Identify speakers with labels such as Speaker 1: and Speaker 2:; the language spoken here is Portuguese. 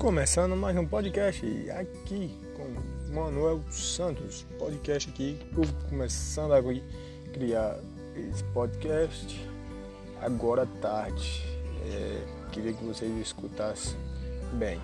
Speaker 1: Começando mais um podcast aqui com Manuel Santos. Podcast aqui, começando a criar esse podcast agora à tarde. É, queria que vocês escutassem bem.